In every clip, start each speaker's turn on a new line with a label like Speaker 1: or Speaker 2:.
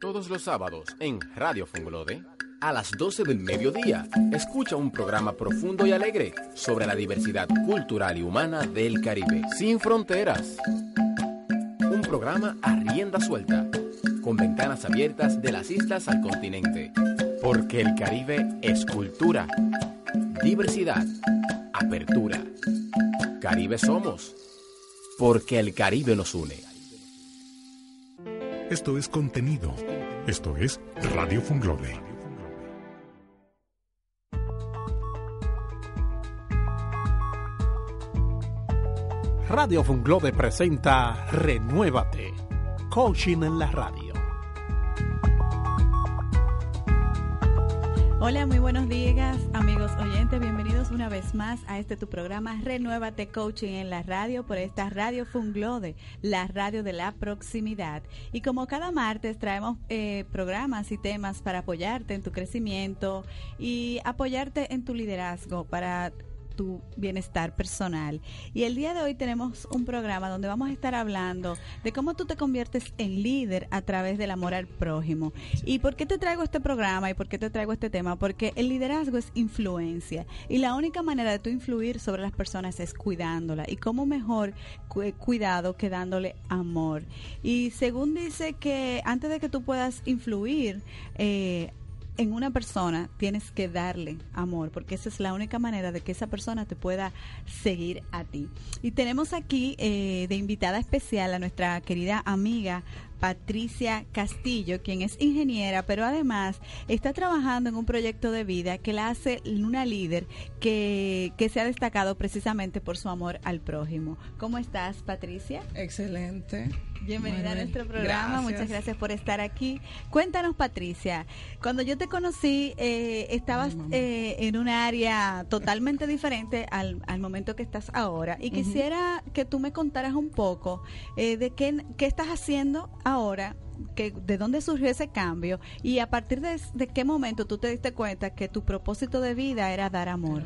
Speaker 1: Todos los sábados en Radio Funglode, a las 12 del mediodía, escucha un programa profundo y alegre sobre la diversidad cultural y humana del Caribe, sin fronteras. Un programa a rienda suelta, con ventanas abiertas de las islas al continente, porque el Caribe es cultura, diversidad, apertura. Caribe somos, porque el Caribe nos une.
Speaker 2: Esto es contenido. Esto es Radio Funglode.
Speaker 3: Radio Funglode presenta Renuévate, coaching en la radio.
Speaker 4: Hola, muy buenos días, amigos oyentes. Bienvenidos una vez más a este tu programa Renuévate Coaching en la radio por esta Radio Funglode, la radio de la proximidad. Y como cada martes traemos eh, programas y temas para apoyarte en tu crecimiento y apoyarte en tu liderazgo para tu bienestar personal. Y el día de hoy tenemos un programa donde vamos a estar hablando de cómo tú te conviertes en líder a través del amor al prójimo. ¿Y por qué te traigo este programa y por qué te traigo este tema? Porque el liderazgo es influencia y la única manera de tú influir sobre las personas es cuidándola. Y cómo mejor cuidado que dándole amor. Y según dice que antes de que tú puedas influir, eh, en una persona tienes que darle amor, porque esa es la única manera de que esa persona te pueda seguir a ti. Y tenemos aquí eh, de invitada especial a nuestra querida amiga Patricia Castillo, quien es ingeniera, pero además está trabajando en un proyecto de vida que la hace una líder que, que se ha destacado precisamente por su amor al prójimo. ¿Cómo estás, Patricia?
Speaker 5: Excelente.
Speaker 4: Bienvenida a nuestro programa, muchas gracias por estar aquí. Cuéntanos, Patricia, cuando yo te conocí, eh, estabas eh, en un área totalmente diferente al, al, momento que estás ahora y quisiera que tú me contaras un poco eh, de qué, qué estás haciendo ahora que, de dónde surgió ese cambio y a partir de, de, qué momento tú te diste cuenta que tu propósito de vida era dar amor.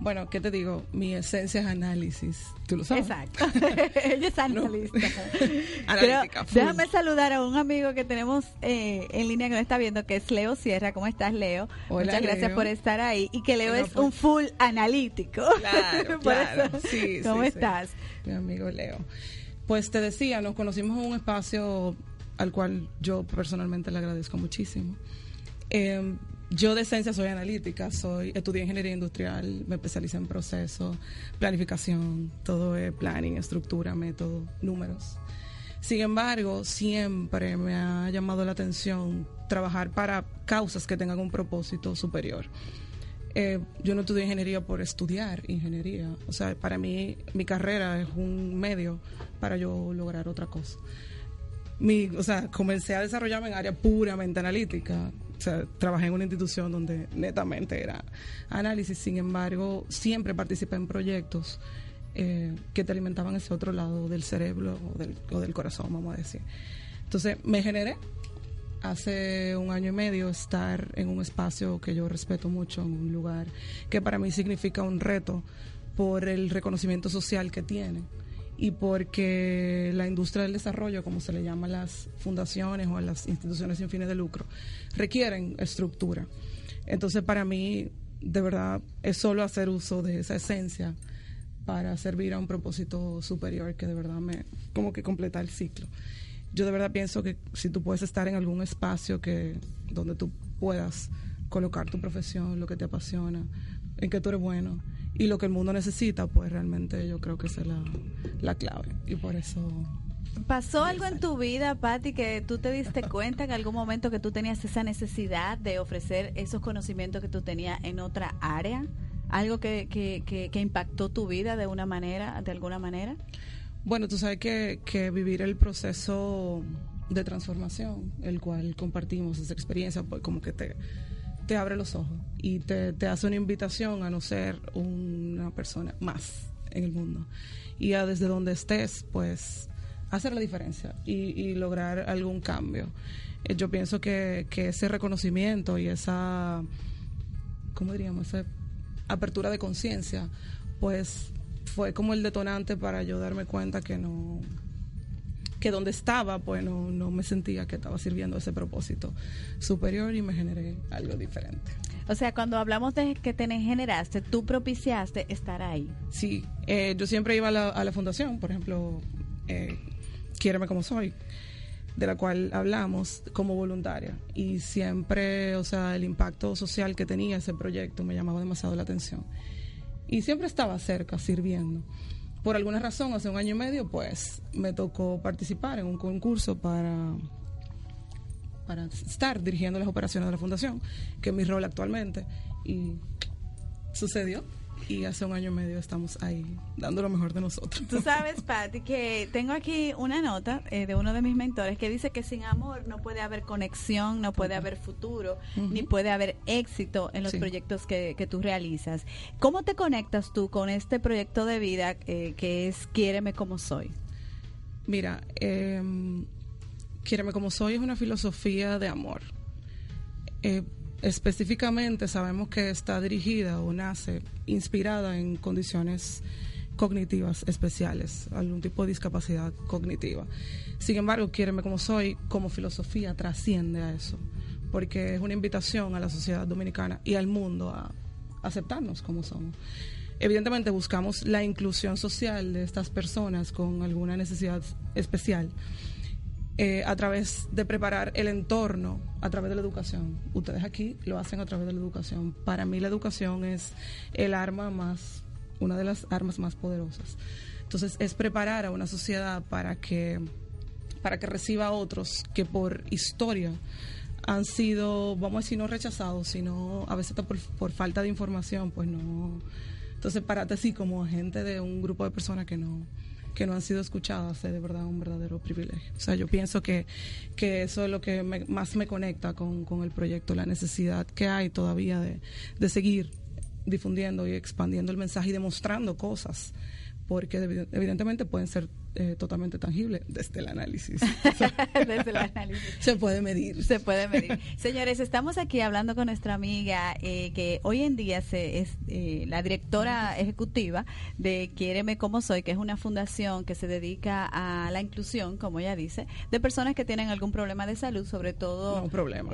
Speaker 5: Bueno, ¿qué te digo? Mi esencia es análisis. ¿Tú lo sabes?
Speaker 4: Exacto. Ella es analista. Analítica. déjame saludar a un amigo que tenemos eh, en línea que nos está viendo, que es Leo Sierra. ¿Cómo estás, Leo?
Speaker 5: Hola,
Speaker 4: Muchas gracias por estar ahí. Y que Leo es un full analítico.
Speaker 5: Claro, claro. Sí,
Speaker 4: ¿Cómo
Speaker 5: sí,
Speaker 4: estás?
Speaker 5: Sí. Mi amigo Leo. Pues te decía, nos conocimos en un espacio al cual yo personalmente le agradezco muchísimo. Eh, yo de esencia soy analítica, soy estudié ingeniería industrial, me especialicé en procesos, planificación, todo es planning, estructura, método, números. Sin embargo, siempre me ha llamado la atención trabajar para causas que tengan un propósito superior. Eh, yo no estudié ingeniería por estudiar ingeniería, o sea, para mí mi carrera es un medio para yo lograr otra cosa. O sea, comencé a desarrollarme en área puramente analítica, trabajé en una institución donde netamente era análisis, sin embargo, siempre participé en proyectos eh, que te alimentaban ese otro lado del cerebro o del, o del, corazón, vamos a decir. Entonces, me generé hace un año y medio estar en un espacio que yo respeto mucho, en un lugar que para mí significa un reto por el reconocimiento social que tiene y porque la industria del desarrollo, como se le llama a las fundaciones o a las instituciones sin fines de lucro, requieren estructura. Entonces, para mí, de verdad, es solo hacer uso de esa esencia para servir a un propósito superior que de verdad me, como que completa el ciclo. Yo de verdad pienso que si tú puedes estar en algún espacio que, donde tú puedas colocar tu profesión, lo que te apasiona, en que tú eres bueno, y lo que el mundo necesita, pues realmente yo creo que esa es la, la clave. Y por eso...
Speaker 4: ¿Pasó algo en tu vida, Patti, que tú te diste cuenta en algún momento que tú tenías esa necesidad de ofrecer esos conocimientos que tú tenías en otra área? ¿Algo que, que, que, que impactó tu vida de una manera, de alguna manera?
Speaker 5: Bueno, tú sabes que, que vivir el proceso de transformación, el cual compartimos esa experiencia, pues como que te te abre los ojos y te, te, hace una invitación a no ser una persona más en el mundo. Y a desde donde estés pues hacer la diferencia y, lograr algún cambio. Eh, yo pienso que, que, ese reconocimiento y esa cómo diríamos esa apertura de conciencia pues fue como el detonante para yo darme cuenta que no que donde estaba, pues no, no me sentía que estaba sirviendo ese propósito superior y me generé algo diferente.
Speaker 4: O sea, cuando hablamos de que te generaste, tú propiciaste estar ahí.
Speaker 5: Sí, eh, yo siempre iba a la, a la fundación, por ejemplo, eh, Quiéreme como soy, de la cual hablamos como voluntaria. Y siempre, o sea, el impacto social que tenía ese proyecto me llamaba demasiado la atención. Y siempre estaba cerca, sirviendo. Por alguna razón, hace un año y medio, pues me tocó participar en un concurso para para estar dirigiendo las operaciones de la fundación, que es mi rol actualmente. Y sucedió. Y hace un año y medio estamos ahí dando lo mejor de nosotros.
Speaker 4: Tú sabes, Patti, que tengo aquí una nota eh, de uno de mis mentores que dice que sin amor no puede haber conexión, no puede haber futuro, ni puede haber éxito en los
Speaker 5: Sí.
Speaker 4: proyectos que, que tú realizas. ¿Cómo te conectas tú con este proyecto de vida eh, que es Quiéreme como soy?
Speaker 5: Mira, eh, Quiéreme como soy es una filosofía de amor. Eh, específicamente sabemos que está dirigida o nace inspirada en condiciones cognitivas especiales, algún tipo de discapacidad cognitiva. Sin embargo, Quiéreme como soy, como filosofía, trasciende a eso, porque es una invitación a la sociedad dominicana y al mundo a aceptarnos como somos. Evidentemente buscamos la inclusión social de estas personas con alguna necesidad especial eh, a través de preparar el entorno, a través de la educación. Ustedes aquí lo hacen a través de la educación. Para mí la educación es el arma más, una de las armas más poderosas. Entonces es preparar a una sociedad para que, para que reciba a otros que por historia han sido, vamos a decir, no rechazados, sino a veces por, por falta de información, pues no. Entonces, párate así como agente de un grupo de personas que no, que no han sido escuchadas es de verdad un verdadero privilegio. O sea, yo pienso que, que eso es lo que me- más me conecta con, con el proyecto, la necesidad que hay todavía de, de seguir difundiendo y expandiendo el mensaje y demostrando cosas, porque evi- evidentemente pueden ser eh, totalmente tangibles desde el análisis.
Speaker 4: Desde el análisis.
Speaker 5: se puede medir.
Speaker 4: Se puede medir. Señores, estamos aquí hablando con nuestra amiga eh, que hoy en día se, es eh, la directora ejecutiva de Quiéreme como soy, que es una fundación que se dedica a la inclusión, como ella dice, de personas que tienen algún problema de salud, sobre todo...
Speaker 5: No, problema.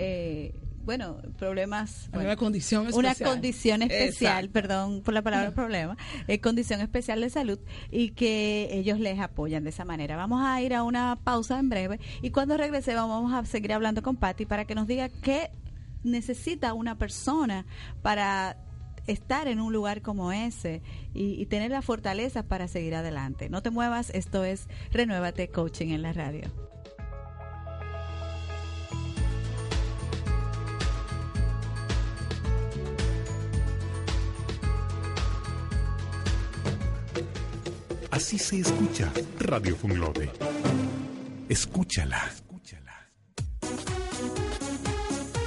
Speaker 4: Bueno, problemas... Bueno,
Speaker 5: una condición
Speaker 4: una
Speaker 5: especial.
Speaker 4: condición especial,
Speaker 5: Exacto.
Speaker 4: perdón por la palabra problema, eh, condición especial de salud y que ellos les apoyan de esa manera. Vamos a ir a una pausa en breve y cuando regresemos vamos a seguir hablando con Patti para que nos diga qué necesita una persona para estar en un lugar como ese y, y tener la fortaleza para seguir adelante. No te muevas, esto es Renuévate Coaching en la radio.
Speaker 2: Así se escucha Radio Funglode. Escúchala.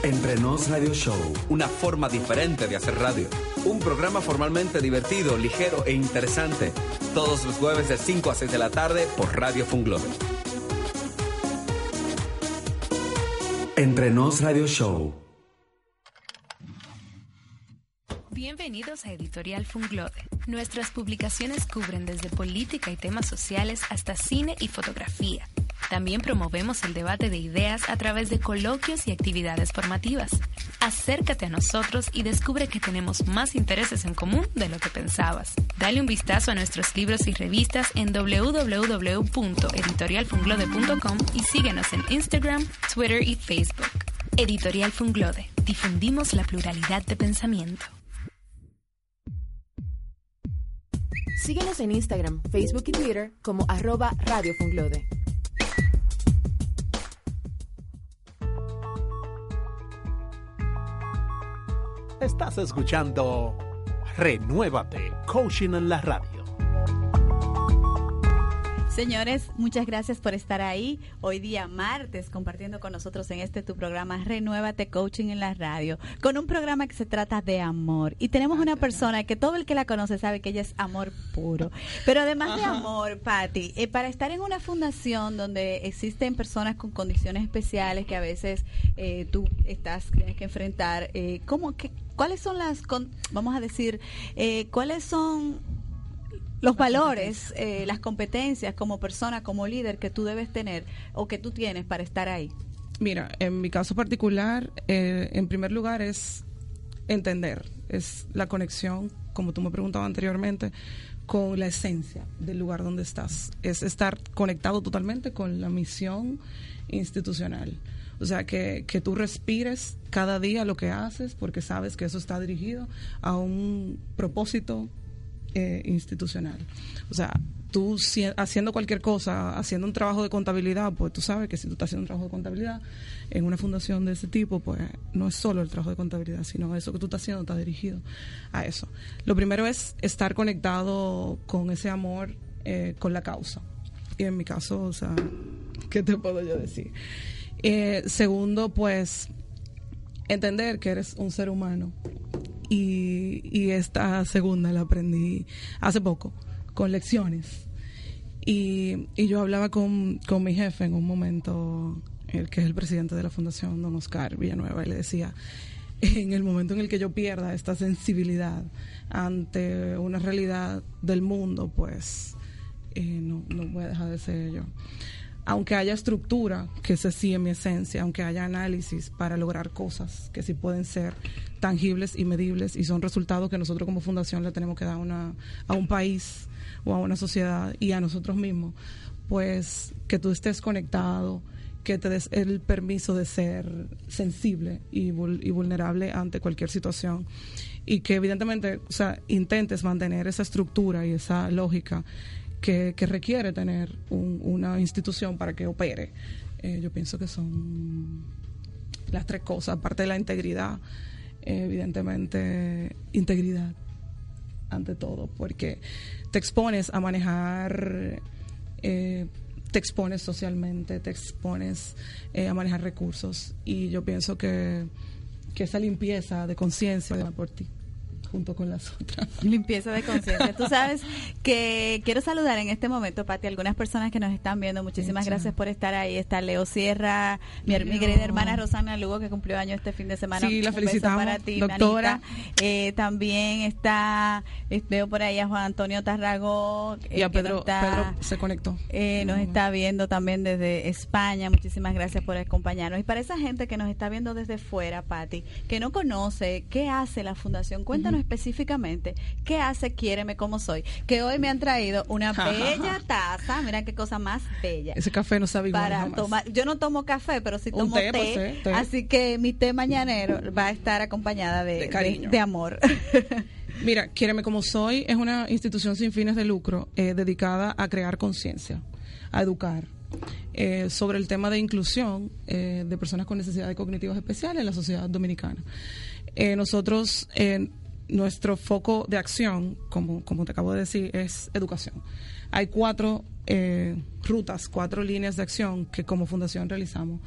Speaker 6: Entre Nos Radio Show.
Speaker 7: Una forma diferente de hacer radio. Un programa formalmente divertido, ligero e interesante. Todos los jueves de 5 a 6 de la tarde por Radio Funglobe.
Speaker 6: Entre Nos Radio Show.
Speaker 8: Bienvenidos a Editorial Funglode. Nuestras publicaciones cubren desde política y temas sociales hasta cine y fotografía. También promovemos el debate de ideas a través de coloquios y actividades formativas. Acércate a nosotros y descubre que tenemos más intereses en común de lo que pensabas. Dale un vistazo a nuestros libros y revistas en www.editorialfunglode.com y síguenos en Instagram, Twitter y Facebook. Editorial Funglode. Difundimos la pluralidad de pensamiento.
Speaker 9: Síguenos en Instagram, Facebook y Twitter como arroba Radio Funglode.
Speaker 3: Estás escuchando Renuévate, Coaching en la radio.
Speaker 4: Señores, muchas gracias por estar ahí hoy día martes compartiendo con nosotros en este tu programa Renuévate Coaching en la radio, con un programa que se trata de amor. Y tenemos una persona que todo el que la conoce sabe que ella es amor puro. Pero además de amor, Patti, eh, para estar en una fundación donde existen personas con condiciones especiales que a veces eh, tú estás tienes que enfrentar, eh, ¿cómo que cuáles son las con- vamos a decir, eh, cuáles son los valores, eh, las competencias como persona, como líder que tú debes tener o que tú tienes para estar ahí?
Speaker 5: Mira, en mi caso particular, eh, en primer lugar es entender, es la conexión, como tú me preguntabas anteriormente, con la esencia del lugar donde estás. Es estar conectado totalmente con la misión institucional. O sea, que, que tú respires cada día lo que haces porque sabes que eso está dirigido a un propósito eh, institucional. O sea, tú haciendo cualquier cosa, haciendo un trabajo de contabilidad, pues tú sabes que si tú estás haciendo un trabajo de contabilidad en una fundación de ese tipo, pues no es solo el trabajo de contabilidad, sino eso que tú estás haciendo está dirigido a eso. Lo primero es estar conectado con ese amor, eh, con la causa. Y en mi caso, o sea, ¿qué te puedo yo decir? Eh, segundo, pues entender que eres un ser humano. Y, esta segunda la aprendí hace poco con lecciones. Y, y yo hablaba con, con, mi jefe en un momento, el que es el presidente de la fundación, don Oscar Villanueva, y le decía, en el momento en el que yo pierda esta sensibilidad ante una realidad del mundo, pues eh, no, no voy a dejar de ser yo. Aunque haya estructura, que se sí en mi esencia, aunque haya análisis para lograr cosas que sí pueden ser tangibles y medibles y son resultados que nosotros como fundación le tenemos que dar una, a un país o a una sociedad y a nosotros mismos, pues que tú estés conectado, que te des el permiso de ser sensible y, y vulnerable ante cualquier situación y que evidentemente, o sea, intentes mantener esa estructura y esa lógica que, requiere tener un, una institución para que opere. Eh, yo pienso que son las tres cosas, aparte de la integridad, eh, evidentemente integridad ante todo, porque te expones a manejar, eh, te expones socialmente, te expones a manejar recursos y yo pienso que, que esa limpieza de conciencia por ti junto con las otras.
Speaker 4: Limpieza de conciencia. Tú sabes que quiero saludar en este momento, Pati, algunas personas que nos están viendo. Muchísimas gracias por estar ahí. Está Leo Sierra, mi, querida hermana Rosana Lugo, que cumplió año este fin de semana.
Speaker 5: Sí, la felicitamos, para ti, doctora.
Speaker 4: Eh, también está, eh, veo por ahí a Juan Antonio Tarragó.
Speaker 5: y a Pedro, Pedro se conectó.
Speaker 4: Eh, nos está viendo también desde España. Muchísimas gracias por acompañarnos. Y para esa gente que nos está viendo desde fuera, Pati, que no conoce qué hace la Fundación, cuéntanos específicamente qué hace Quiéreme como soy. Que hoy me han traído una bella taza, mira qué cosa más bella.
Speaker 5: Ese café no sabe igual
Speaker 4: para tomar. Yo no tomo café, pero sí tomo té, pues, Así que mi té mañanero va a estar acompañada de, de, amor.
Speaker 5: Mira, Quiéreme como soy es una institución sin fines de lucro eh, dedicada a crear conciencia, a educar. Eh, sobre el tema de inclusión eh, de personas con necesidades cognitivas especiales en la sociedad dominicana. nosotros nuestro foco de acción, como, como te acabo de decir, es educación. Hay cuatro eh, rutas, cuatro líneas de acción que como fundación realizamos.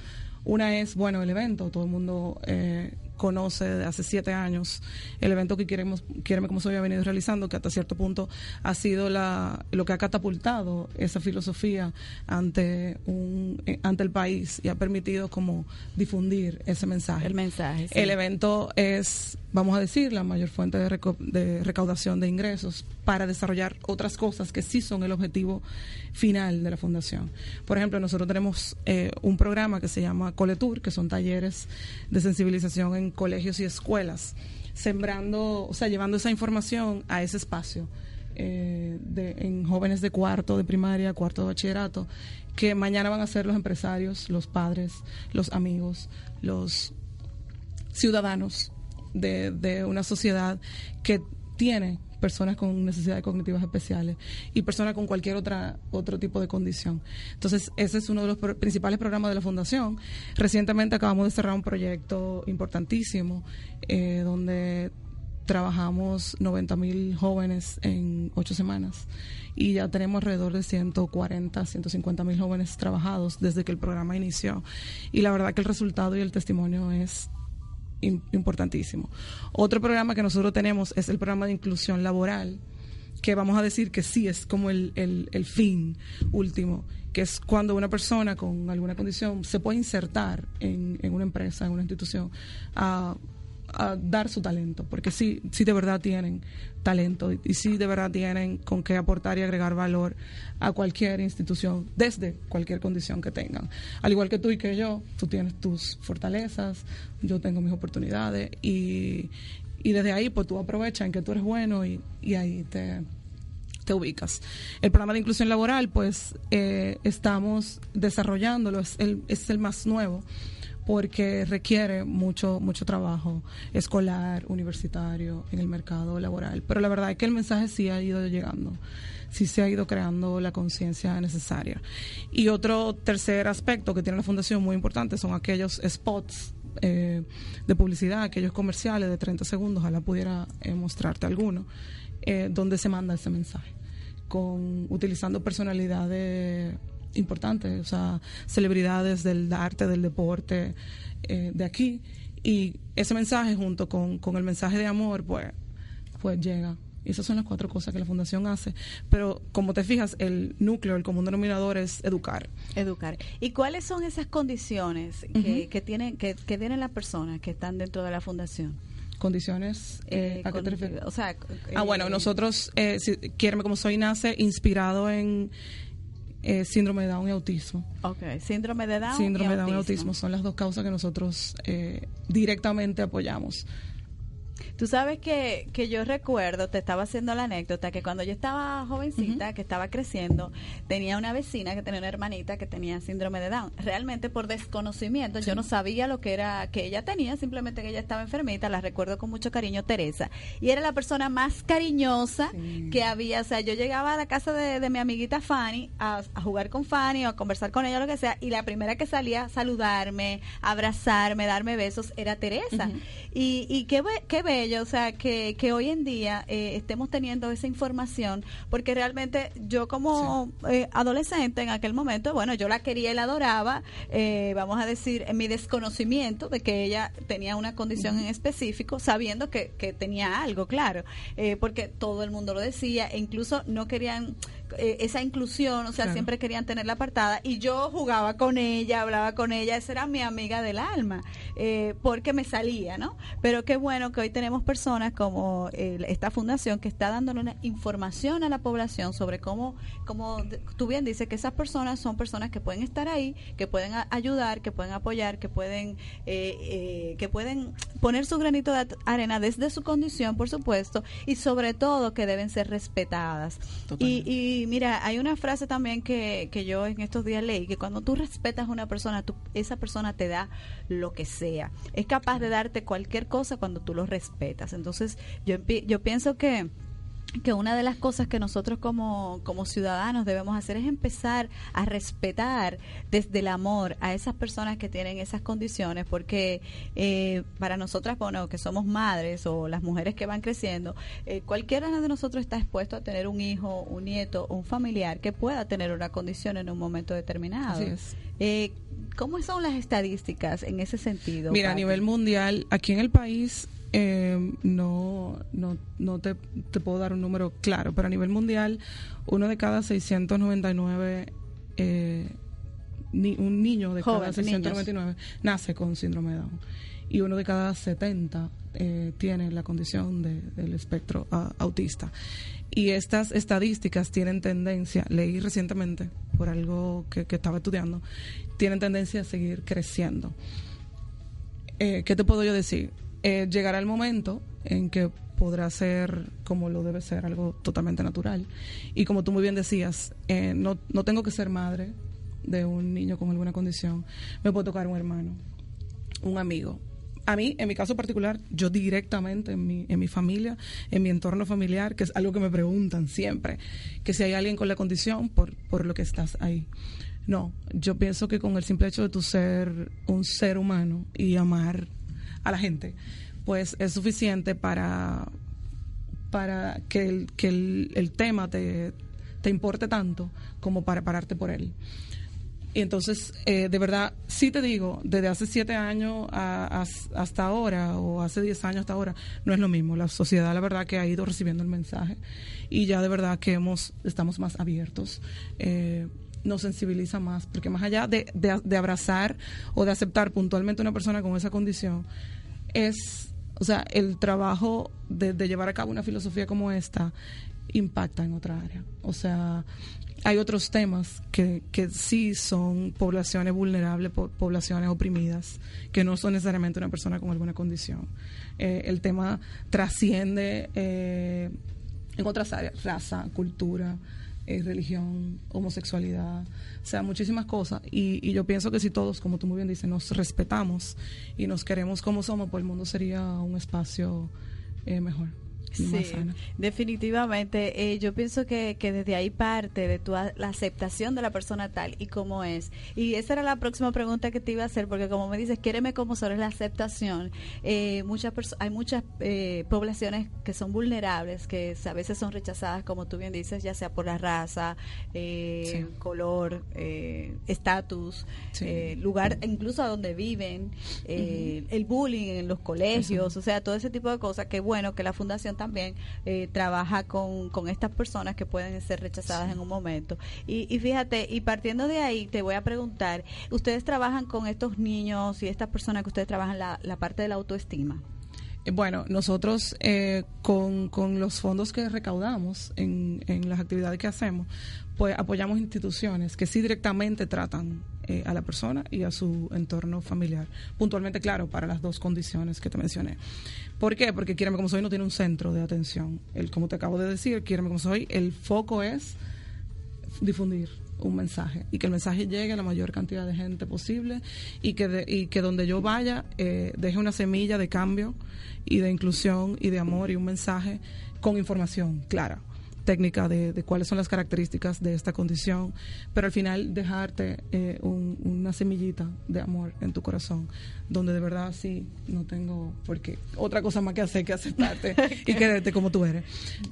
Speaker 5: Una es, bueno, el evento, todo el mundo eh, conoce de hace siete años el evento que queremos, Quiereme como soy ha venido realizando, que hasta cierto punto ha sido la, lo que ha catapultado esa filosofía ante un, eh, ante el país y ha permitido como difundir ese mensaje.
Speaker 4: El mensaje.
Speaker 5: El evento es, vamos a decir, la mayor fuente de, de recaudación de ingresos para desarrollar otras cosas que sí son el objetivo final de la fundación. Por ejemplo, nosotros tenemos eh, un programa que se llama Coletur, que son talleres de sensibilización en colegios y escuelas, sembrando, o sea, llevando esa información a ese espacio. Eh, de, en jóvenes de cuarto de primaria, cuarto de bachillerato, que mañana van a ser los empresarios, los padres, los amigos, los ciudadanos de, una sociedad que tiene personas con necesidades cognitivas especiales y personas con cualquier otra otro tipo de condición. Entonces, ese es uno de los principales programas de la Fundación. Recientemente acabamos de cerrar un proyecto importantísimo eh, donde trabajamos 90 mil jóvenes en ocho semanas y ya tenemos alrededor de 140, 150 mil jóvenes trabajados desde que el programa inició. Y la verdad que el resultado y el testimonio es importantísimo. Otro programa que nosotros tenemos es el programa de inclusión laboral, que vamos a decir que sí es como el, el, fin último, que es cuando una persona con alguna condición se puede insertar en, en una empresa, en una institución, a dar su talento, porque sí, sí de verdad tienen talento y, sí de verdad tienen con qué aportar y agregar valor a cualquier institución, desde cualquier condición que tengan. Al igual que tú y que yo, tú tienes tus fortalezas, yo tengo mis oportunidades y, y desde ahí pues tú aprovechas en que tú eres bueno y, y ahí te, te ubicas. El programa de inclusión laboral, pues eh, estamos desarrollándolo, es el, es el más nuevo porque requiere mucho mucho trabajo escolar, universitario, en el mercado laboral. Pero la verdad es que el mensaje sí ha ido llegando, sí se ha ido creando la conciencia necesaria. Y otro tercer aspecto que tiene la fundación muy importante son aquellos spots eh, de publicidad, aquellos comerciales de 30 segundos, ojalá pudiera eh, mostrarte alguno, eh, donde se manda ese mensaje, con utilizando personalidades importantes, o sea, celebridades del arte, del deporte, eh, de aquí. Y ese mensaje junto con, con el mensaje de amor, pues, pues llega. Y esas son las cuatro cosas que la fundación hace. Pero como te fijas, el núcleo, el común denominador es educar.
Speaker 4: Educar. ¿Y cuáles son esas condiciones que, que tienen que, que tienen las personas que están dentro de la fundación?
Speaker 5: condiciones eh, a qué te refieres?
Speaker 4: O sea,
Speaker 5: ah, bueno, nosotros, eh, si, como soy, nace inspirado en, eh, síndrome de Down y autismo.
Speaker 4: Ok, síndrome de Down.
Speaker 5: Síndrome
Speaker 4: de
Speaker 5: Down y autismo son las dos causas que nosotros eh, directamente apoyamos.
Speaker 4: Tú sabes que, que yo recuerdo, te estaba haciendo la anécdota, que cuando yo estaba jovencita, que estaba creciendo, tenía una vecina que tenía una hermanita que tenía síndrome de Down. Realmente por desconocimiento, yo no sabía lo que era que ella tenía, simplemente que ella estaba enfermita, la recuerdo con mucho cariño, Teresa. Y era la persona más cariñosa que había. O sea, yo llegaba a la casa de, mi amiguita Fanny a, jugar con Fanny o a conversar con ella, lo que sea, y la primera que salía a saludarme, abrazarme, darme besos, era Teresa. Y, y qué, qué bello, o sea, que, que hoy en día eh, estemos teniendo esa información, porque realmente yo como eh, adolescente en aquel momento, bueno, yo la quería y la adoraba, eh, vamos a decir, en mi desconocimiento de que ella tenía una condición en específico, sabiendo que, que tenía algo, claro, porque todo el mundo lo decía, e incluso no querían eh, esa inclusión, o sea, siempre querían tenerla apartada y yo jugaba con ella, hablaba con ella, esa era mi amiga del alma, eh, porque me salía, ¿no? Pero qué bueno que hoy tenemos personas como esta fundación que está dándole una información a la población sobre cómo, como tú bien dices, que esas personas son personas que pueden estar ahí, que pueden ayudar, que pueden apoyar, que pueden, eh, que pueden poner su granito de arena desde su condición, por supuesto, y sobre todo que deben ser respetadas. y y mira, hay una frase también que, que yo en estos días leí, que cuando tú respetas a una persona, tú, esa persona te da lo que sea. Es capaz de darte cualquier cosa cuando tú lo respetas. Entonces, yo, yo pienso que que una de las cosas que nosotros como, como ciudadanos debemos hacer es empezar a respetar desde el amor a esas personas que tienen esas condiciones, porque eh, para nosotras, bueno, que somos madres o las mujeres que van creciendo, eh, cualquiera de nosotros está expuesto a tener un hijo, un nieto, un familiar que pueda tener una condición en un momento determinado. Eh, ¿Cómo son las estadísticas en ese sentido?
Speaker 5: Mira, a nivel mundial, aquí en el país eh, no, no, no te, te, puedo dar un número claro, pero a nivel mundial, uno de cada 699, eh, ni, un niño de cada 699 nace con síndrome de Down. Y uno de cada 70 eh, tiene la condición de, del espectro autista. Y estas estadísticas tienen tendencia, leí recientemente por algo que, que estaba estudiando, tienen tendencia a seguir creciendo. Eh, ¿Qué te puedo yo decir? Eh, llegará el momento en que podrá ser como lo debe ser, algo totalmente natural. Y como tú muy bien decías, eh, no, no tengo que ser madre de un niño con alguna condición, me puede tocar un hermano, un amigo. A mí, en mi caso particular, yo directamente en mi, en mi familia, en mi entorno familiar, que es algo que me preguntan siempre, que si hay alguien con la condición por, por lo que estás ahí. No, yo pienso que con el simple hecho de tu ser un ser humano y amar a la gente, pues es suficiente para, para que el, que el, tema te, te, importe tanto como para pararte por él. Y entonces, eh, de verdad, sí te digo, desde hace siete años hasta ahora, o hace diez años hasta ahora, no es lo mismo. La sociedad, la verdad, que ha ido recibiendo el mensaje y ya de verdad que hemos, estamos más abiertos. Eh, nos sensibiliza más, porque más allá de, de, abrazar o de aceptar puntualmente a una persona con esa condición, es O sea, el trabajo de, de llevar a cabo una filosofía como esta impacta en otra área. O sea, hay otros temas que, que sí son poblaciones vulnerables, poblaciones oprimidas, que no son necesariamente una persona con alguna condición. Eh, el tema trasciende eh, en otras áreas, raza, cultura, eh, religión, homosexualidad, o sea, muchísimas cosas. Y, y, yo pienso que si todos, como tú muy bien dices, nos respetamos y nos queremos como somos, pues el mundo sería un espacio mejor.
Speaker 4: Sí, definitivamente. Eh, yo pienso que, que, desde ahí parte de tu, la aceptación de la persona tal y como es. Y esa era la próxima pregunta que te iba a hacer, porque como me dices, quiéreme como sobre la aceptación. Eh, muchas hay muchas eh, poblaciones que son vulnerables, que a veces son rechazadas, como tú bien dices, ya sea por la raza, eh, color, estatus, lugar, incluso a donde viven, el bullying en los colegios, o sea, todo ese tipo de cosas. Que bueno que la fundación también eh, trabaja con, con, estas personas que pueden ser rechazadas en un momento. Y, y, fíjate, y partiendo de ahí, te voy a preguntar, ¿ustedes trabajan con estos niños y estas personas que ustedes trabajan la, la parte de la autoestima?
Speaker 5: Bueno, nosotros eh, con, con, los fondos que recaudamos en, en, las actividades que hacemos, pues apoyamos instituciones que sí directamente tratan eh, a la persona y a su entorno familiar. Puntualmente, claro, para las dos condiciones que te mencioné. ¿Por qué? Porque Quiereme como soy no tiene un centro de atención. El, como te acabo de decir, Quiereme como soy, el foco es difundir un mensaje y que el mensaje llegue a la mayor cantidad de gente posible y que, y que donde yo vaya eh, deje una semilla de cambio y de inclusión y de amor y un mensaje con información clara técnica de, cuáles son las características de esta condición, pero al final dejarte eh, una semillita de amor en tu corazón, donde de verdad sí, no tengo porque otra cosa más que hacer que aceptarte y quererte como tú eres.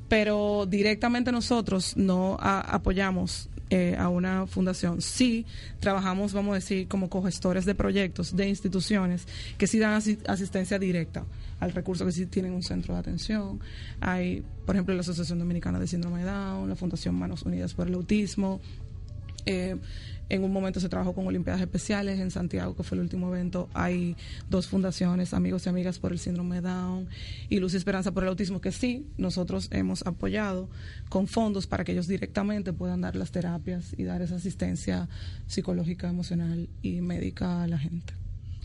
Speaker 5: Pero directamente nosotros no apoyamos eh, a una fundación. Sí trabajamos, vamos a decir, como cogestores de proyectos, de instituciones que sí dan asistencia directa al recurso que sí tienen un centro de atención. Hay, por ejemplo, la Asociación Dominicana de Síndrome de Down, la Fundación Manos Unidas por el Autismo. Eh, en un momento se trabajó con Olimpiadas Especiales en Santiago, que fue el último evento. Hay dos fundaciones, Amigos y Amigas por el Síndrome Down y Luz y Esperanza por el Autismo, que sí, nosotros hemos apoyado con fondos para que ellos directamente puedan dar las terapias y dar esa asistencia psicológica, emocional y médica a la gente.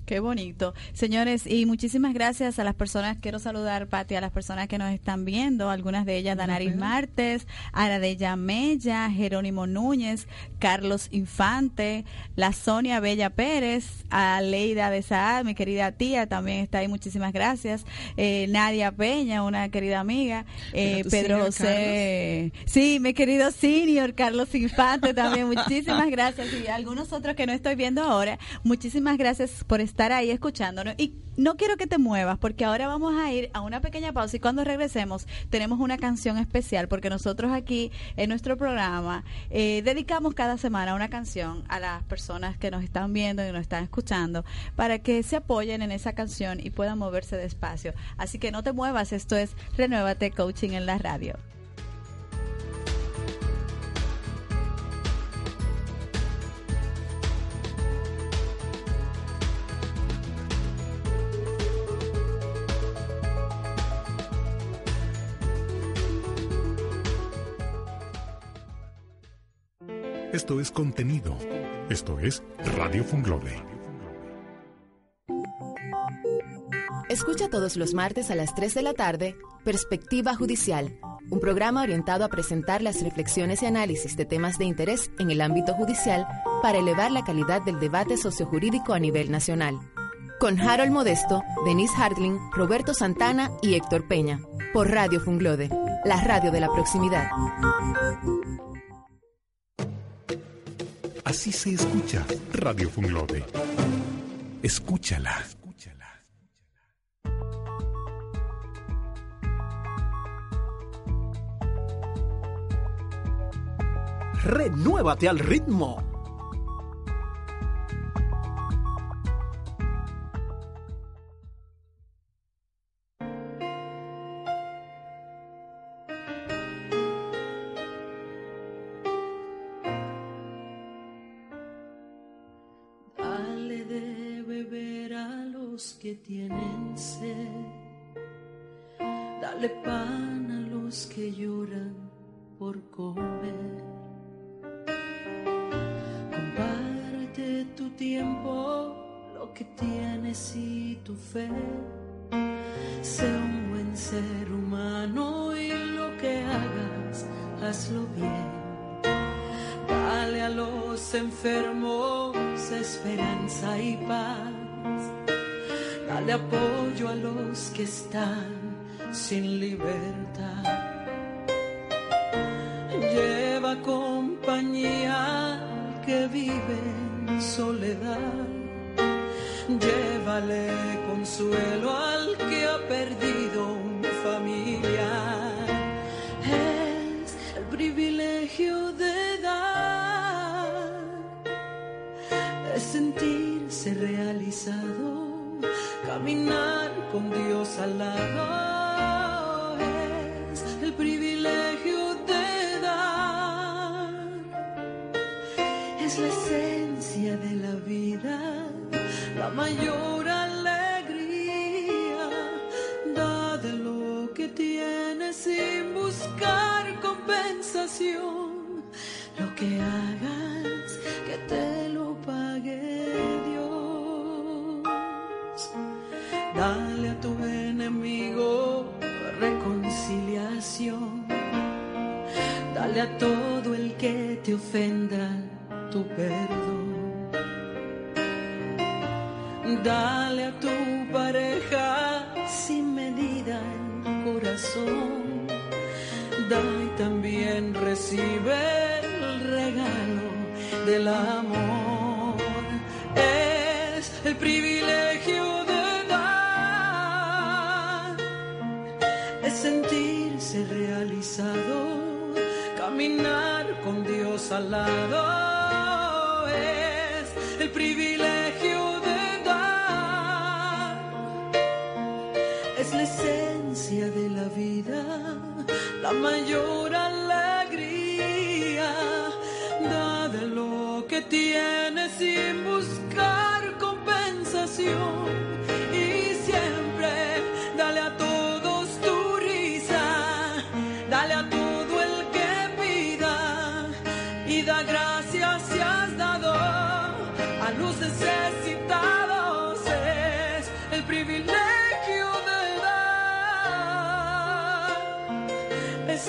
Speaker 4: Qué bonito. Señores, y muchísimas gracias a las personas, quiero saludar, Pati, a las personas que nos están viendo, algunas de ellas, Danaris Martes, Aradella Mella, Jerónimo Núñez, Carlos Infante, la Sonia Bella Pérez, a Leida de Saad, mi querida tía, también está ahí, muchísimas gracias. Eh, Nadia Peña, una querida amiga, eh, Pedro José, sí, mi querido senior, Carlos Infante también, muchísimas gracias. Y algunos otros que no estoy viendo ahora, muchísimas gracias por estar estar ahí escuchándonos. Y no quiero que te muevas porque ahora vamos a ir a una pequeña pausa y cuando regresemos tenemos una canción especial porque nosotros aquí en nuestro programa eh, dedicamos cada semana una canción a las personas que nos están viendo y nos están escuchando para que se apoyen en esa canción y puedan moverse despacio. Así que no te muevas, esto es Renuévate Coaching en la radio.
Speaker 2: Esto es contenido. Esto es Radio Funglode.
Speaker 9: Escucha todos los martes a las 3 de la tarde Perspectiva Judicial, un programa orientado a presentar las reflexiones y análisis de temas de interés en el ámbito judicial para elevar la calidad del debate sociojurídico a nivel nacional. Con Harold Modesto, Denise Hartling, Roberto Santana y Héctor Peña, por Radio Funglode, la radio de la proximidad.
Speaker 2: Así se escucha Radio Funglode. Escúchala.
Speaker 3: Renuévate al ritmo
Speaker 10: tienen sed. Dale pan a los que lloran por comer. Comparte tu tiempo, lo que tienes y tu fe. Sé un buen ser humano y lo que hagas, hazlo bien. Dale a los enfermos esperanza y paz. Dale apoyo a los que están sin libertad. Lleva compañía al que vive en soledad. Llévale consuelo al que ha perdido un familiar. Es el privilegio de dar, de sentirse realizado, caminar con Dios al lado. Es el privilegio de dar, es la esencia de la vida la mayor alegría. Da de lo que tienes sin buscar compensación. Lo que hagas, enemigo reconciliación. Dale a todo el que te ofenda tu perdón. Dale a tu pareja sin medida el corazón. Da y también recibe el regalo del amor. Es el privilegio caminar con Dios al lado. Es el privilegio es la esencia de la vida, la mayor alegría. Da de lo que tienes sin buscar compensación.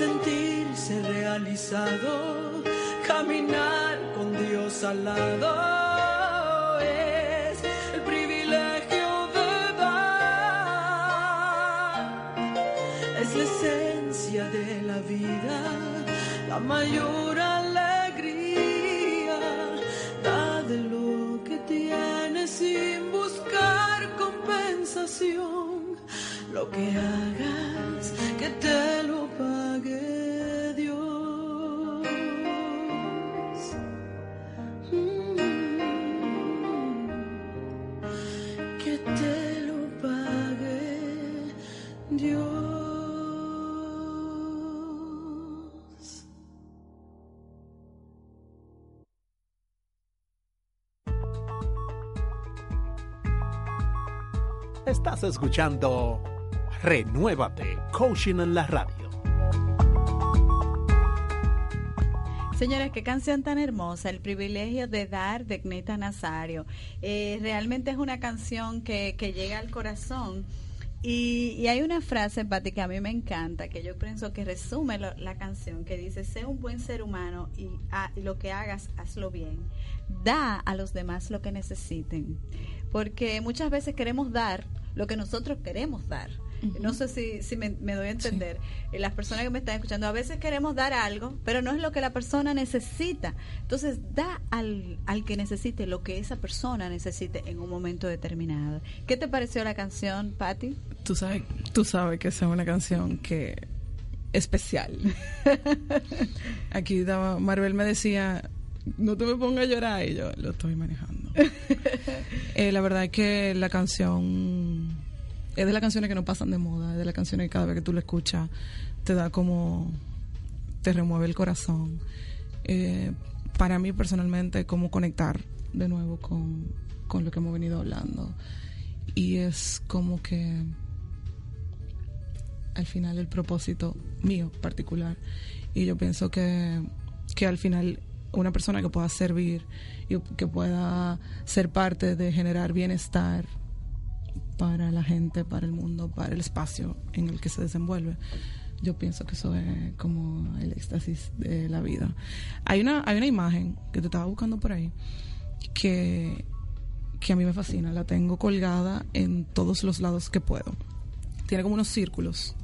Speaker 10: Sentirse realizado, caminar con Dios al lado, es el privilegio de dar, es la esencia de la vida, la mayor alegría, da de lo que tienes sin buscar compensación. Lo que hagas, que te lo pague
Speaker 3: Estás escuchando Renuévate, Coaching en la Radio.
Speaker 4: Señores, qué canción tan hermosa, El privilegio de dar de Gnita Nazario. Eh, realmente es una canción que, que llega al corazón. Y, y, hay una frase, Pati, que a mí me encanta, que yo pienso que resume la canción, que dice, sé un buen ser humano y, a, y lo que hagas, hazlo bien. Da a los demás lo que necesiten. Porque muchas veces queremos dar lo que nosotros queremos dar. Uh -huh. No sé si, si me, me, doy a entender. Sí. Las personas que me están escuchando, a veces queremos dar algo, pero no es lo que la persona necesita. Entonces, da al, al que necesite lo que esa persona necesite en un momento determinado. ¿Qué te pareció la canción, Patti?
Speaker 5: Tú sabes, tú sabes que es una canción que especial. Aquí daba, Marvel me decía, no te me pongas a llorar y yo lo estoy manejando. eh, la verdad es que la canción es de las canciones que no pasan de moda, es de las canciones que cada vez que tú la escuchas te da como, te remueve el corazón. Eh, para mí personalmente, como conectar de nuevo con, con lo que hemos venido hablando. Y es como que al final el propósito mío particular. Y yo pienso que, que al final una persona que pueda servir y que pueda ser parte de generar bienestar para la gente, para el mundo, para el espacio en el que se desenvuelve. Yo pienso que eso es como el éxtasis de la vida. Hay una, hay una imagen que te estaba buscando por ahí que, que a mí me fascina. La tengo colgada en todos los lados que puedo. Tiene como unos círculos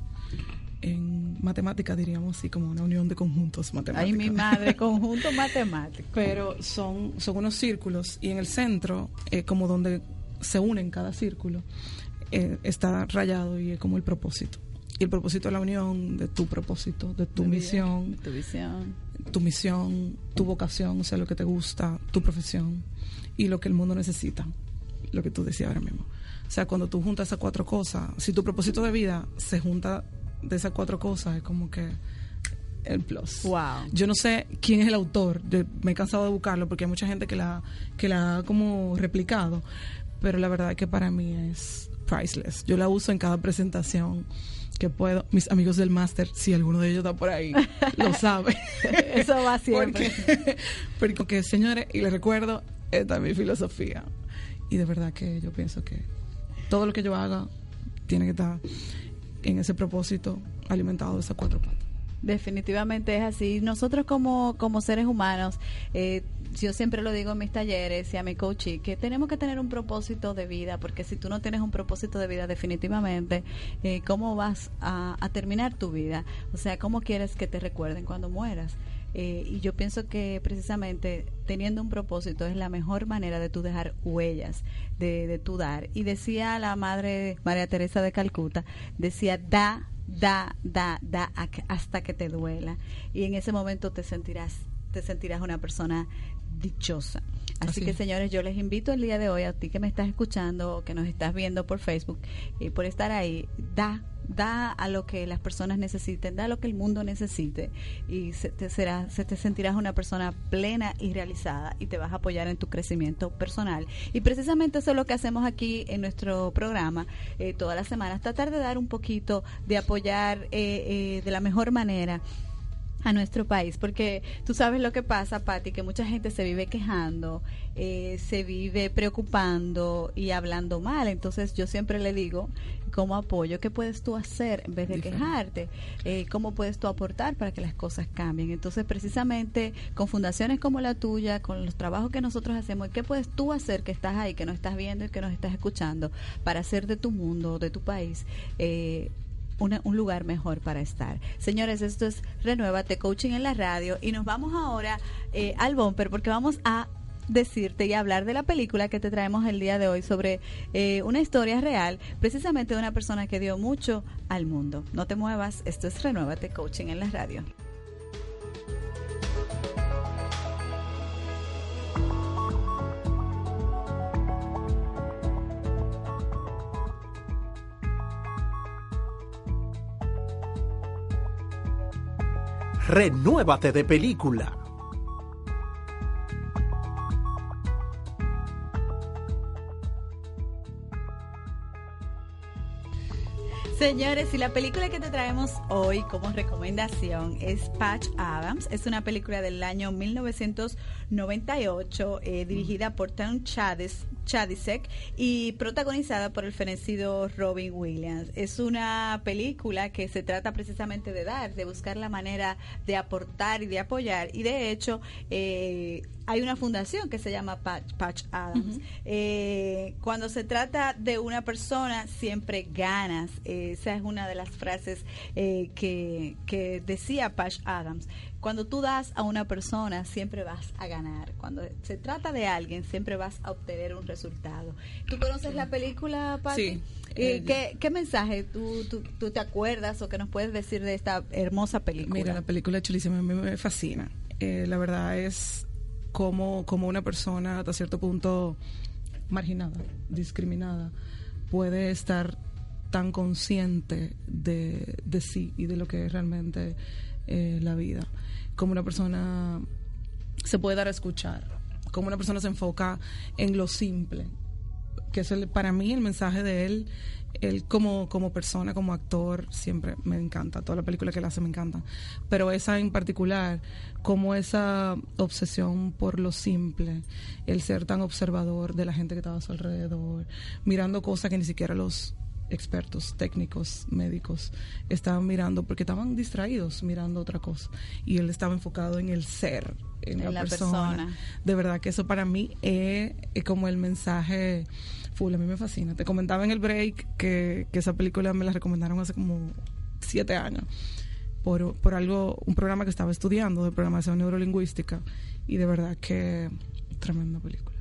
Speaker 5: en matemática diríamos así como una unión de conjuntos matemáticos.
Speaker 4: Ay, mi madre, conjunto matemático.
Speaker 5: Pero son, son unos círculos y en el centro, eh, como donde se unen cada círculo, eh, está rayado y es como el propósito. Y el propósito es la unión de tu propósito, de tu misión,
Speaker 4: tu visión,
Speaker 5: tu misión, tu vocación, o sea, lo que te gusta, tu profesión y lo que el mundo necesita, lo que tú decías ahora mismo. O sea, cuando tú juntas esas cuatro cosas, si tu propósito de vida se junta de esas cuatro cosas, es como que el plus.
Speaker 4: Wow.
Speaker 5: Yo no sé quién es el autor, me he cansado de buscarlo porque hay mucha gente que la, que la ha como replicado, pero la verdad que para mí es priceless. Yo la uso en cada presentación que puedo. Mis amigos del máster, si alguno de ellos está por ahí, lo sabe.
Speaker 4: Eso va siempre.
Speaker 5: Porque, porque, señores, y les recuerdo, esta es mi filosofía. Y de verdad que yo pienso que todo lo que yo haga tiene que estar en ese propósito alimentado de esas cuatro patas.
Speaker 4: Definitivamente es así. Nosotros como, como seres humanos, eh, yo siempre lo digo en mis talleres y a mi coaching, que tenemos que tener un propósito de vida, porque si tú no tienes un propósito de vida, definitivamente, eh, ¿cómo vas a, a, terminar tu vida? O sea, ¿cómo quieres que te recuerden cuando mueras? Eh, y yo pienso que precisamente teniendo un propósito es la mejor manera de tú dejar huellas, de, de tú dar. Y decía la madre María Teresa de Calcuta, decía, da, da, da, da hasta que te duela. Y en ese momento te sentirás, te sentirás una persona dichosa. Así, Así, que señores, yo les invito el día de hoy a ti que me estás escuchando o que nos estás viendo por Facebook y por estar ahí, da da a lo que las personas necesiten, da a lo que el mundo necesite y se te, será, se te sentirás una persona plena y realizada y te vas a apoyar en tu crecimiento personal. Y precisamente eso es lo que hacemos aquí en nuestro programa eh, todas las semanas, tratar de dar un poquito, de apoyar eh, eh, de la mejor manera a nuestro país, porque tú sabes lo que pasa, Patti, que mucha gente se vive quejando, eh, se vive preocupando y hablando mal. Entonces yo siempre le digo, como apoyo, ¿qué puedes tú hacer en vez de quejarte? Eh, ¿Cómo puedes tú aportar para que las cosas cambien? Entonces precisamente con fundaciones como la tuya, con los trabajos que nosotros hacemos, ¿qué puedes tú hacer que estás ahí, que nos estás viendo y que nos estás escuchando para hacer de tu mundo, de tu país? Eh, una, un lugar mejor para estar. Señores, esto es Renuévate Coaching en la radio y nos vamos ahora eh, al bumper porque vamos a decirte y hablar de la película que te traemos el día de hoy sobre eh, una historia real, precisamente de una persona que dio mucho al mundo. No te muevas, esto es Renuévate Coaching en la radio.
Speaker 3: Renuévate de película.
Speaker 4: Señores, y la película que te traemos hoy como recomendación es Patch Adams. Es una película del año 1998 eh, dirigida por Tom Chades, Chadisek y protagonizada por el fenecido Robin Williams. Es una película que se trata precisamente de dar, de buscar la manera de aportar y de apoyar. Y de hecho, eh, hay una fundación que se llama Patch, Patch Adams. Uh -huh. eh, cuando se trata de una persona, siempre ganas. Eh, esa es una de las frases eh, que, que decía Patch Adams. Cuando tú das a una persona, siempre vas a ganar. Cuando se trata de alguien, siempre vas a obtener un resultado. ¿Tú conoces la película, Patty?
Speaker 5: Sí.
Speaker 4: Eh, ¿qué, ¿qué, mensaje tú, tú, tú, te acuerdas o que nos puedes decir de esta hermosa película?
Speaker 5: Mira, la película chulísima, a mí me fascina. Eh, la verdad es como, como una persona hasta cierto punto marginada, discriminada, puede estar tan consciente de, sí y de lo que es realmente eh, la vida. Como una persona se puede dar a escuchar, como una persona se enfoca en lo simple que es el, para mí el mensaje de él él como, como persona, como actor, siempre me encanta. Toda la película que él hace me encanta. Pero esa en particular, como esa obsesión por lo simple, el ser tan observador de la gente que estaba a su alrededor, mirando cosas que ni siquiera los expertos, técnicos, médicos estaban mirando porque estaban distraídos mirando otra cosa y él estaba enfocado en el ser, en, la, persona. De verdad que eso para mí es, es como el mensaje full, a mí me fascina. Te comentaba en el break que, que esa película me la recomendaron hace como siete años por, por algo, un programa que estaba estudiando de programación neurolingüística y de verdad que tremenda película.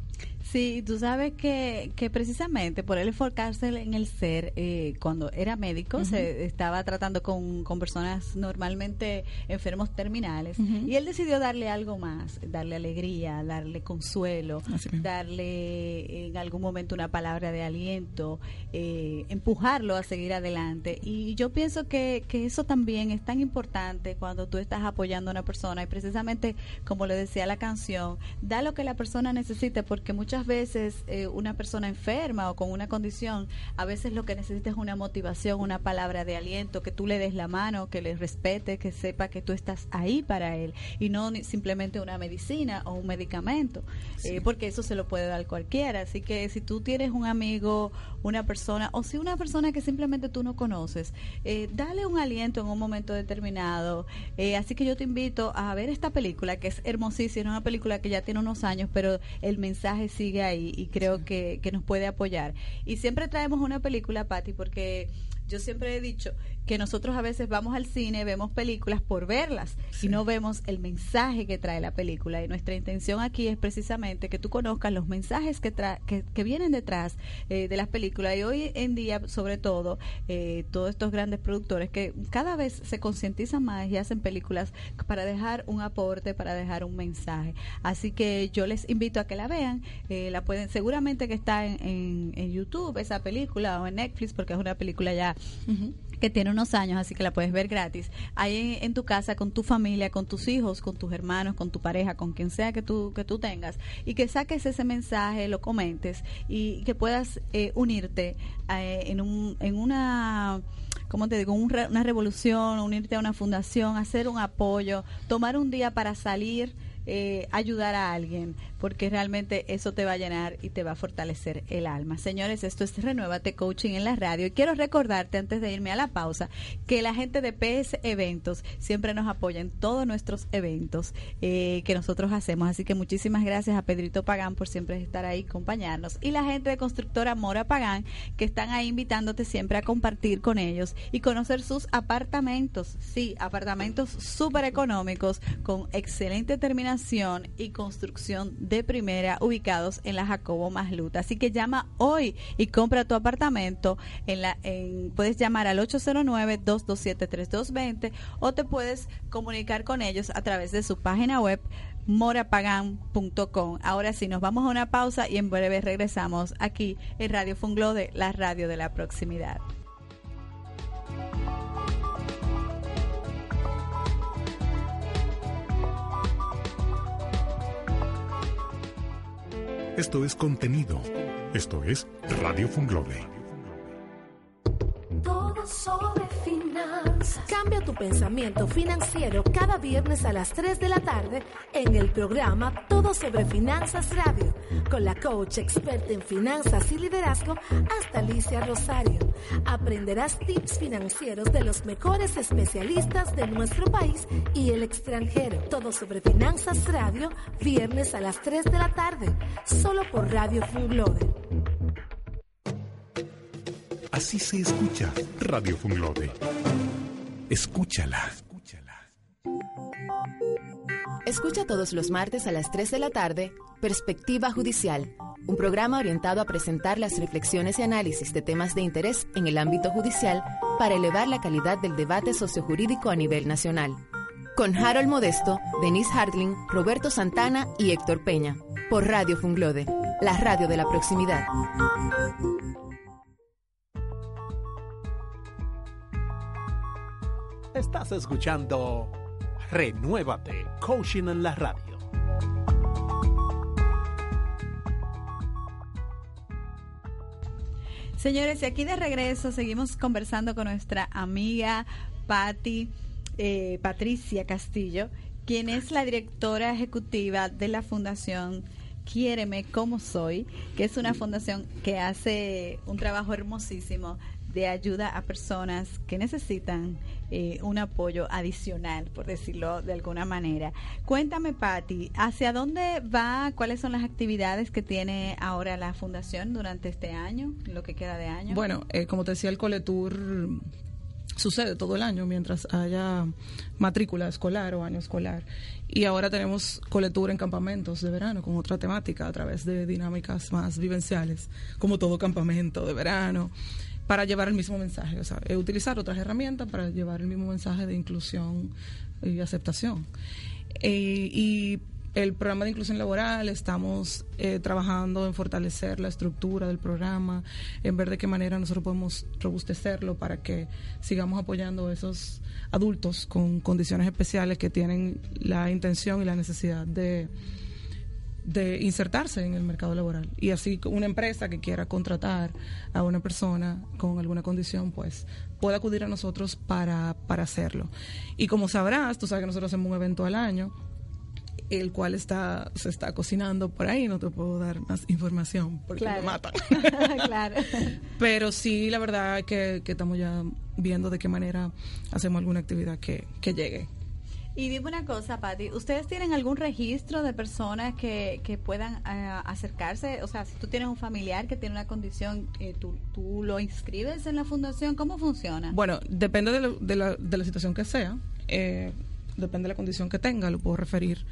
Speaker 4: Sí, tú sabes que, que precisamente por él enfocarse en el ser, eh, cuando era médico, se estaba tratando con, con, personas normalmente enfermos terminales, y él decidió darle algo más, darle alegría, darle consuelo, darle en algún momento una palabra de aliento, eh, empujarlo a seguir adelante. Y yo pienso que, que eso también es tan importante cuando tú estás apoyando a una persona, y precisamente, como le decía la canción, da lo que la persona necesite, porque muchas veces eh, una persona enferma o con una condición, a veces lo que necesita es una motivación, una palabra de aliento, que tú le des la mano, que le respete, que sepa que tú estás ahí para él y no simplemente una medicina o un medicamento, eh, porque eso se lo puede dar cualquiera. Así que si tú tienes un amigo, una persona, o si una persona que simplemente tú no conoces, eh, dale un aliento en un momento determinado. así que yo te invito a ver esta película, que es hermosísima, una película que ya tiene unos años, pero el mensaje sigue ahí y creo que, que nos puede apoyar. Y siempre traemos una película, Patti, porque yo siempre he dicho que nosotros a veces vamos al cine, vemos películas por verlas y no vemos el mensaje que trae la película. Y nuestra intención aquí es precisamente que tú conozcas los mensajes que, que, vienen detrás eh, de las películas. Y hoy en día, sobre todo, eh, todos estos grandes productores que cada vez se concientizan más y hacen películas para dejar un aporte, para dejar un mensaje. Así que yo les invito a que la vean. Eh, la pueden, seguramente que está en, en, YouTube esa película o en Netflix porque es una película ya que tiene unos años, así que la puedes ver gratis. Ahí en, tu casa, con tu familia, con tus hijos, con tus hermanos, con tu pareja, con quien sea que tú, que tú tengas, y que saques ese mensaje, lo comentes y que puedas eh, unirte eh, en, un, en una... ¿cómo te digo? una revolución, unirte a una fundación, hacer un apoyo, tomar un día para salir eh, ayudar a alguien, porque realmente eso te va a llenar y te va a fortalecer el alma. Señores, esto es Renuévate Coaching en la radio y quiero recordarte antes de irme a la pausa que la gente de PS Eventos siempre nos apoya en todos nuestros eventos eh, que nosotros hacemos. Así que muchísimas gracias a Pedrito Pagán por siempre estar ahí, acompañarnos. Y la gente de Constructora Mora Pagán que están ahí invitándote siempre a compartir con ellos y conocer sus apartamentos. Sí, apartamentos súper económicos con excelente terminación y construcción de primera ubicados en la Jacobo Masluta. Así que llama hoy y compra tu apartamento. En la, en, puedes llamar al 809-227-3220 o te puedes comunicar con ellos a través de su página web morapagan.com. Ahora sí, nos vamos a una pausa y en breve regresamos aquí en Radio Funglode, la radio de la proximidad.
Speaker 2: Esto es contenido. Esto es Radio Funglode.
Speaker 11: Todo sobre Cambia tu pensamiento financiero cada viernes a las 3 de la tarde en el programa Todo sobre Finanzas Radio con la coach experta en finanzas y liderazgo hasta Alicia Rosario. Aprenderás tips financieros de los mejores especialistas de nuestro país y el extranjero. Todo sobre Finanzas Radio, viernes a las 3 de la tarde, solo por Radio Funglode.
Speaker 2: Así se escucha Radio Funglode. Escúchala.
Speaker 9: Escucha todos los martes a las 3 de la tarde Perspectiva Judicial, un programa orientado a presentar las reflexiones y análisis de temas de interés en el ámbito judicial para elevar la calidad del debate sociojurídico a nivel nacional. Con Harold Modesto, Denise Hartling, Roberto Santana y Héctor Peña, por Radio Funglode, la radio de la proximidad.
Speaker 3: Estás escuchando Renuévate, Coaching en la radio.
Speaker 4: Señores, y aquí de regreso seguimos conversando con nuestra amiga Patti, eh, Patricia Castillo, quien es la directora ejecutiva de la Fundación Quiéreme como soy, que es una fundación que hace un trabajo hermosísimo de ayuda a personas que necesitan eh, un apoyo adicional, por decirlo de alguna manera. Cuéntame, Patti, ¿hacia dónde va? ¿Cuáles son las actividades que tiene ahora la fundación durante este año, lo que queda de año?
Speaker 5: Bueno, eh, como te decía, el Coletour sucede todo el año mientras haya matrícula escolar o año escolar. Y ahora tenemos colectura en campamentos de verano con otra temática a través de dinámicas más vivenciales, como todo campamento de verano, para llevar el mismo mensaje, o sea, utilizar otras herramientas para llevar el mismo mensaje de inclusión y aceptación. Eh, y el programa de inclusión laboral, estamos eh, trabajando en fortalecer la estructura del programa, en ver de qué manera nosotros podemos robustecerlo para que sigamos apoyando a esos adultos con condiciones especiales que tienen la intención y la necesidad de, de insertarse en el mercado laboral. Y así una empresa que quiera contratar a una persona con alguna condición, pues puede acudir a nosotros para, para hacerlo. Y como sabrás, tú sabes que nosotros hacemos un evento al año el cual está se está cocinando por ahí, no te puedo dar más información porque me matan. claro. Pero sí, la verdad que, que estamos ya viendo de qué manera hacemos alguna actividad que, que llegue.
Speaker 4: Y dime una cosa, Patti, ¿ustedes tienen algún registro de personas que, que puedan eh, acercarse? O sea, si tú tienes un familiar que tiene una condición, eh, ¿tú, ¿tú, lo inscribes en la fundación? ¿Cómo funciona?
Speaker 5: Bueno, depende de, de, la, de la, situación que sea, eh, depende de la condición que tenga, lo puedo referir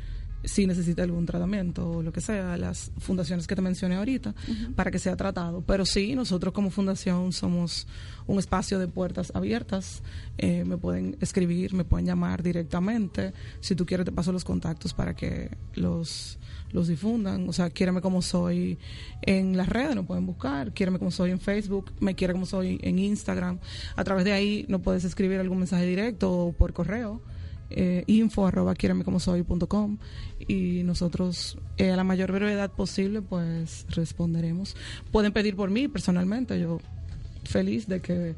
Speaker 5: si necesita algún tratamiento o lo que sea, las fundaciones que te mencioné ahorita, para que sea tratado. Pero sí, nosotros como fundación somos un espacio de puertas abiertas. Eh, me pueden escribir, me pueden llamar directamente. Si tú quieres, te paso los contactos para que los los difundan. O sea, quiéreme como soy en las redes, nos pueden buscar. Quiéreme como soy en Facebook, me quiere como soy en Instagram. A través de ahí nos puedes escribir algún mensaje directo o por correo eh, info arroba soy y nosotros eh, a la mayor brevedad posible pues responderemos. Pueden pedir por mí personalmente, yo feliz de que,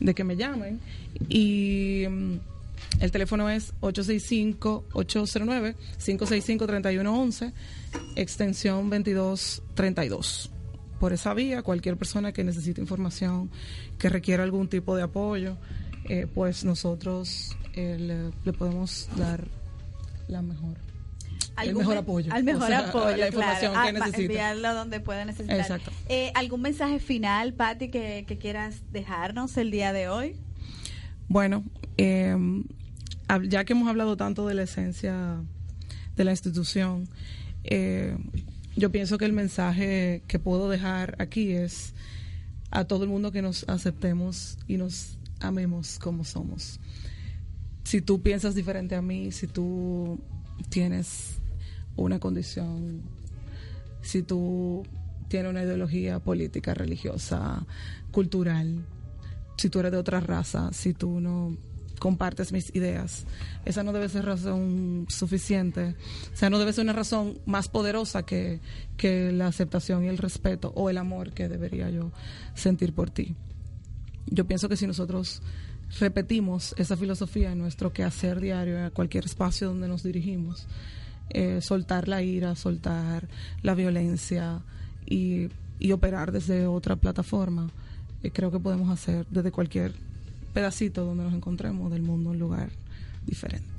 Speaker 5: de que me llamen y mm, el teléfono es 865-809-565-3111, extensión 2232. Por esa vía, cualquier persona que necesite información, que requiera algún tipo de apoyo, eh, pues nosotros eh, le, podemos dar la mejor el mejor apoyo.
Speaker 4: Al mejor apoyo, la información que ah, necesita. enviarlo donde pueda necesitar.
Speaker 5: Exacto.
Speaker 4: Eh, ¿Algún mensaje final, Patti, que, que, quieras dejarnos el día de hoy?
Speaker 5: Bueno, em, ya que hemos hablado tanto de la esencia de la institución, eh, yo pienso que el mensaje que puedo dejar aquí es a todo el mundo que nos aceptemos y nos amemos como somos. Si tú piensas diferente a mí, si tú tienes una condición, si tú tienes una ideología política, religiosa, cultural, si tú eres de otra raza, si tú no compartes mis ideas. Esa no debe ser razón suficiente. O sea, no debe ser una razón más poderosa que, que la aceptación y el respeto o el amor que debería yo sentir por ti yo pienso que si nosotros repetimos esa filosofía en nuestro quehacer diario, en cualquier espacio donde nos dirigimos, eh, soltar la ira, soltar la violencia y, operar desde otra plataforma, eh, creo que podemos hacer desde cualquier pedacito donde nos encontremos del mundo un lugar diferente.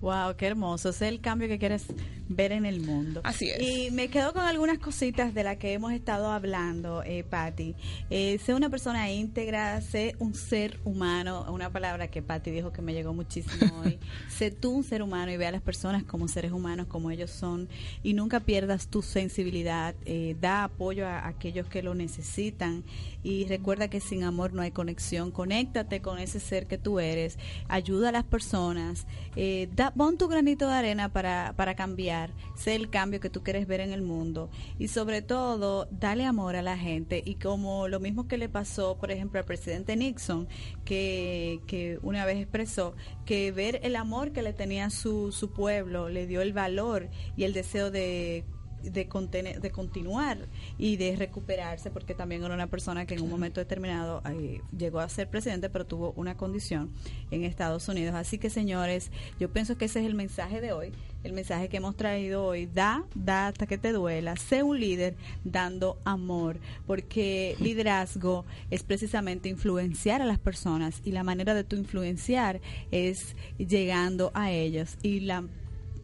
Speaker 4: Wow, qué hermoso. es el cambio que quieres ver en el mundo.
Speaker 5: Así es.
Speaker 4: Y me quedo con algunas cositas de las que hemos estado hablando, eh, Patti. Eh, sé una persona íntegra, sé un ser humano, una palabra que Patti dijo que me llegó muchísimo hoy. sé tú un ser humano y ve a las personas como seres humanos, como ellos son, y nunca pierdas tu sensibilidad. Eh, da apoyo a, aquellos que lo necesitan y recuerda que sin amor no hay conexión. Conéctate con ese ser que tú eres, ayuda a las personas, eh, da pon tu granito de arena para, para cambiar, sé el cambio que tú quieres ver en el mundo. Y sobre todo, dale amor a la gente. Y como lo mismo que le pasó, por ejemplo, al presidente Nixon, que, que una vez expresó que ver el amor que le tenía su, su pueblo le dio el valor y el deseo de de, de continuar y de recuperarse, porque también era una persona que en un momento determinado eh, llegó a ser presidente, pero tuvo una condición en Estados Unidos. Así que, señores, yo pienso que ese es el mensaje de hoy, el mensaje que hemos traído hoy. Da, da hasta que te duela. Sé un líder dando amor, porque liderazgo es precisamente influenciar a las personas y la manera de tu influenciar es llegando a ellos y la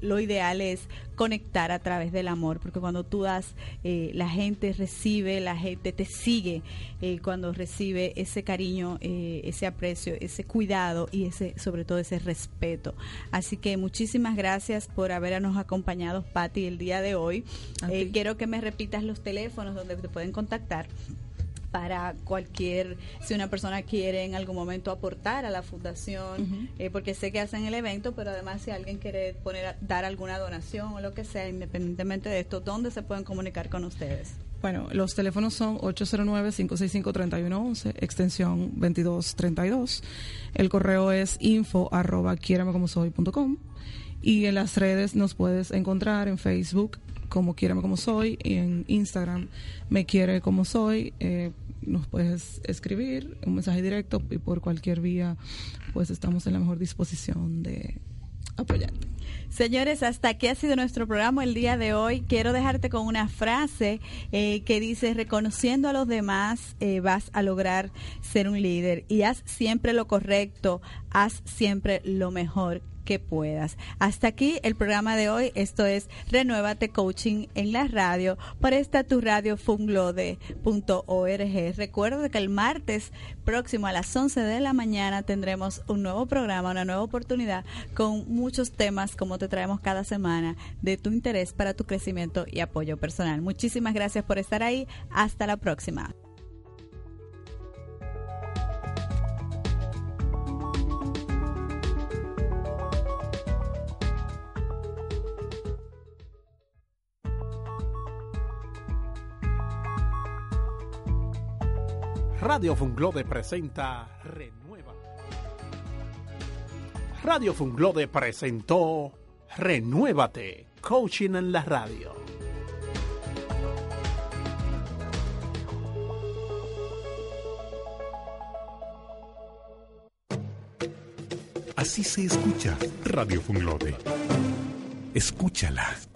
Speaker 4: lo ideal es conectar a través del amor, porque cuando tú das, eh, la gente recibe, la gente te sigue, eh, cuando recibe ese cariño, eh, ese aprecio, ese cuidado y ese, sobre todo ese respeto. Así que muchísimas gracias por habernos acompañado, Patti, el día de hoy. quiero que me repitas los teléfonos donde te pueden contactar para cualquier, si una persona quiere en algún momento aportar a la fundación, eh, porque sé que hacen el evento, pero además si alguien quiere poner, dar alguna donación o lo que sea, independientemente de esto, ¿dónde se pueden comunicar con ustedes?
Speaker 5: Bueno, los teléfonos son 809-565-3111, extensión 2232. El correo es info arroba y en las redes nos puedes encontrar en Facebook como Quiérame Como Soy y en Instagram Me Quiere Como Soy. Eh, nos puedes escribir un mensaje directo y por cualquier vía pues estamos en la mejor disposición de apoyar.
Speaker 4: Señores, hasta aquí ha sido nuestro programa el día de hoy. Quiero dejarte con una frase eh, que dice, reconociendo a los demás eh, vas a lograr ser un líder y haz siempre lo correcto, haz siempre lo mejor que puedas. Hasta aquí el programa de hoy. Esto es Renuévate Coaching en la radio por esta tu radio funglode.org. Recuerda que el martes próximo a las 11 de la mañana tendremos un nuevo programa, una nueva oportunidad con muchos temas como te traemos cada semana de tu interés para tu crecimiento y apoyo personal. Muchísimas gracias por estar ahí. Hasta la próxima.
Speaker 3: Radio Funglode presenta Renueva. Radio Funglode presentó Renuévate, coaching en la radio.
Speaker 2: Así se escucha Radio Funglode. Escúchala.